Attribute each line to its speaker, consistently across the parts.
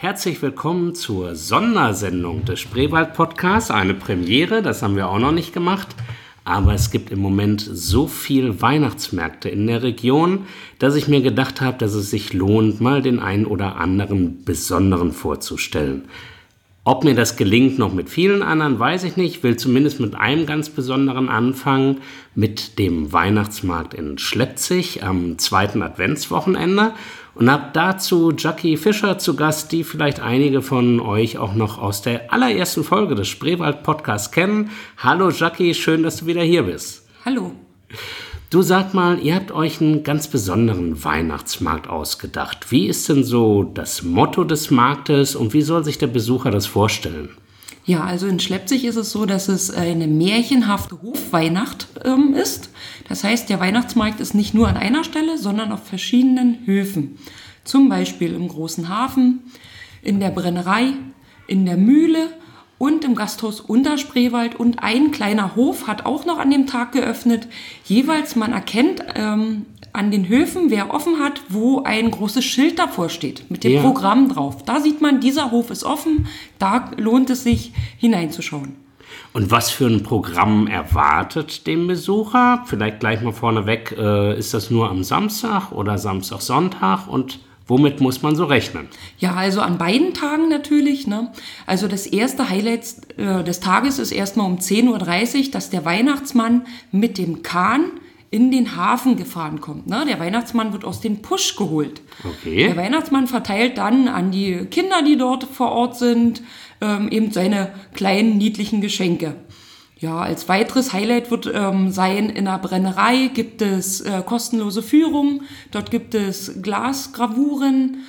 Speaker 1: Herzlich willkommen zur Sondersendung des Spreewald Podcasts. Eine Premiere, das haben wir auch noch nicht gemacht. Aber es gibt im Moment so viel Weihnachtsmärkte in der Region, dass ich mir gedacht habe, dass es sich lohnt, mal den einen oder anderen besonderen vorzustellen. Ob mir das gelingt noch mit vielen anderen, weiß ich nicht. Ich will zumindest mit einem ganz besonderen anfangen, mit dem Weihnachtsmarkt in Schleppzig am zweiten Adventswochenende und habe dazu Jackie Fischer zu Gast, die vielleicht einige von euch auch noch aus der allerersten Folge des Spreewald Podcasts kennen. Hallo Jackie, schön, dass du wieder hier bist.
Speaker 2: Hallo.
Speaker 1: Du sag mal, ihr habt euch einen ganz besonderen Weihnachtsmarkt ausgedacht. Wie ist denn so das Motto des Marktes und wie soll sich der Besucher das vorstellen?
Speaker 2: Ja, also in Schleppzig ist es so, dass es eine märchenhafte Hofweihnacht ähm, ist. Das heißt, der Weihnachtsmarkt ist nicht nur an einer Stelle, sondern auf verschiedenen Höfen. Zum Beispiel im großen Hafen, in der Brennerei, in der Mühle und im Gasthaus Unterspreewald und ein kleiner Hof hat auch noch an dem Tag geöffnet. Jeweils man erkennt ähm, an den Höfen, wer offen hat, wo ein großes Schild davor steht mit dem ja. Programm drauf. Da sieht man, dieser Hof ist offen, da lohnt es sich hineinzuschauen.
Speaker 1: Und was für ein Programm erwartet den Besucher? Vielleicht gleich mal vorneweg, äh, ist das nur am Samstag oder Samstag, Sonntag und Womit muss man so rechnen?
Speaker 2: Ja, also an beiden Tagen natürlich. Ne? Also das erste Highlight äh, des Tages ist erstmal um 10.30 Uhr, dass der Weihnachtsmann mit dem Kahn in den Hafen gefahren kommt. Ne? Der Weihnachtsmann wird aus dem Pusch geholt. Okay. Der Weihnachtsmann verteilt dann an die Kinder, die dort vor Ort sind, ähm, eben seine kleinen niedlichen Geschenke. Ja, als weiteres Highlight wird ähm, sein, in der Brennerei gibt es äh, kostenlose Führung, dort gibt es Glasgravuren,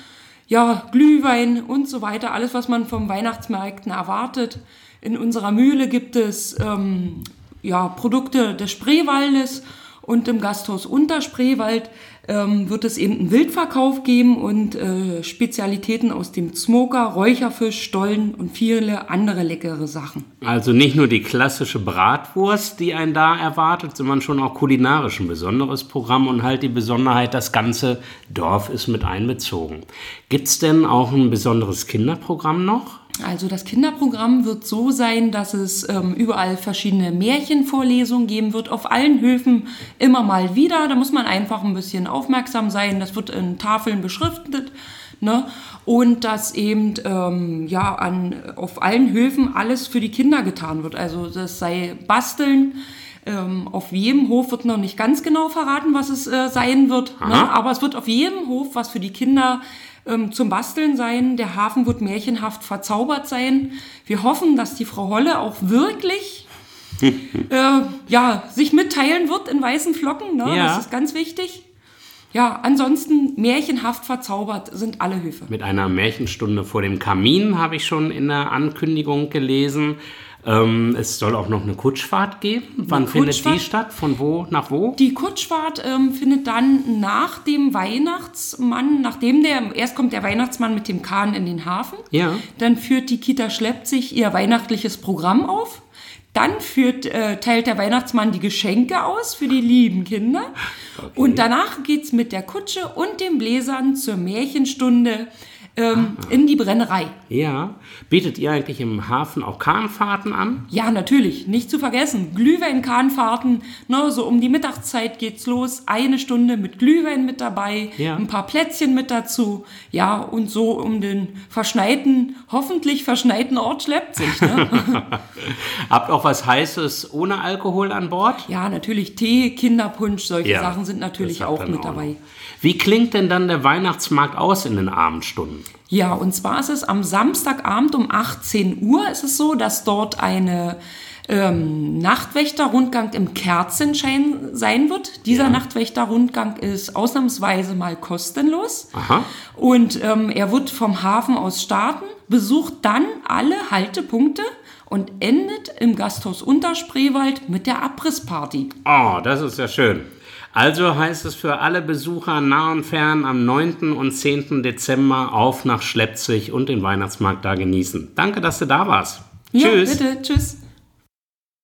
Speaker 2: ja, Glühwein und so weiter, alles, was man vom Weihnachtsmärkten erwartet. In unserer Mühle gibt es ähm, ja, Produkte des Spreewaldes und im Gasthaus Unterspreewald ähm, wird es eben einen Wildverkauf geben und äh, Spezialitäten aus dem Smoker, Räucherfisch, Stollen und viele andere leckere Sachen.
Speaker 1: Also nicht nur die klassische Bratwurst, die einen da erwartet, sondern schon auch kulinarisch ein besonderes Programm und halt die Besonderheit, das ganze Dorf ist mit einbezogen. Gibt es denn auch ein besonderes Kinderprogramm noch?
Speaker 2: Also das Kinderprogramm wird so sein, dass es ähm, überall verschiedene Märchenvorlesungen geben wird, auf allen Höfen immer mal wieder. Da muss man einfach ein bisschen aufmerksam sein. Das wird in Tafeln beschriftet. Ne? Und dass eben ähm, ja, an, auf allen Höfen alles für die Kinder getan wird. Also das sei Basteln. Ähm, auf jedem Hof wird noch nicht ganz genau verraten, was es äh, sein wird. Ne? Aber es wird auf jedem Hof was für die Kinder ähm, zum Basteln sein. Der Hafen wird märchenhaft verzaubert sein. Wir hoffen, dass die Frau Holle auch wirklich äh, ja, sich mitteilen wird in weißen Flocken. Ne? Ja. Das ist ganz wichtig. Ja, ansonsten märchenhaft verzaubert sind alle Höfe.
Speaker 1: Mit einer Märchenstunde vor dem Kamin habe ich schon in der Ankündigung gelesen. Ähm, es soll auch noch eine Kutschfahrt geben. Wann Kutschfahrt? findet die statt? Von wo nach wo?
Speaker 2: Die Kutschfahrt ähm, findet dann nach dem Weihnachtsmann, nachdem der, erst kommt der Weihnachtsmann mit dem Kahn in den Hafen. Ja. Dann führt die Kita schleppt sich ihr weihnachtliches Programm auf. Dann führt, äh, teilt der Weihnachtsmann die Geschenke aus für die lieben Kinder. Okay. Und danach geht es mit der Kutsche und den Bläsern zur Märchenstunde ähm, in die Brennerei.
Speaker 1: Ja. Bietet ihr eigentlich im Hafen auch Kahnfahrten an?
Speaker 2: Ja, natürlich. Nicht zu vergessen. Glühwein-Kahnfahrten. Ne, so um die Mittagszeit geht's los. Eine Stunde mit Glühwein mit dabei. Ja. Ein paar Plätzchen mit dazu. Ja, und so um den verschneiten, hoffentlich verschneiten Ort schleppt sich. Ne?
Speaker 1: Habt auch was Heißes ohne Alkohol an Bord?
Speaker 2: Ja, natürlich. Tee, Kinderpunsch, solche ja, Sachen sind natürlich auch mit dabei. Noch.
Speaker 1: Wie klingt denn dann der Weihnachtsmarkt aus in den Abendstunden?
Speaker 2: Ja, und zwar ist es am Samstagabend um 18 Uhr ist es so, dass dort eine ähm, Nachtwächterrundgang im Kerzenschein sein wird. Dieser ja. Nachtwächterrundgang ist ausnahmsweise mal kostenlos. Aha. Und ähm, er wird vom Hafen aus starten, besucht dann alle Haltepunkte und endet im Gasthaus Unterspreewald mit der Abrissparty.
Speaker 1: Oh, das ist ja schön. Also heißt es für alle Besucher nah und fern am 9. und 10. Dezember auf nach Schleppzig und den Weihnachtsmarkt da genießen. Danke, dass du da warst.
Speaker 2: Ja, Tschüss. Bitte. Tschüss.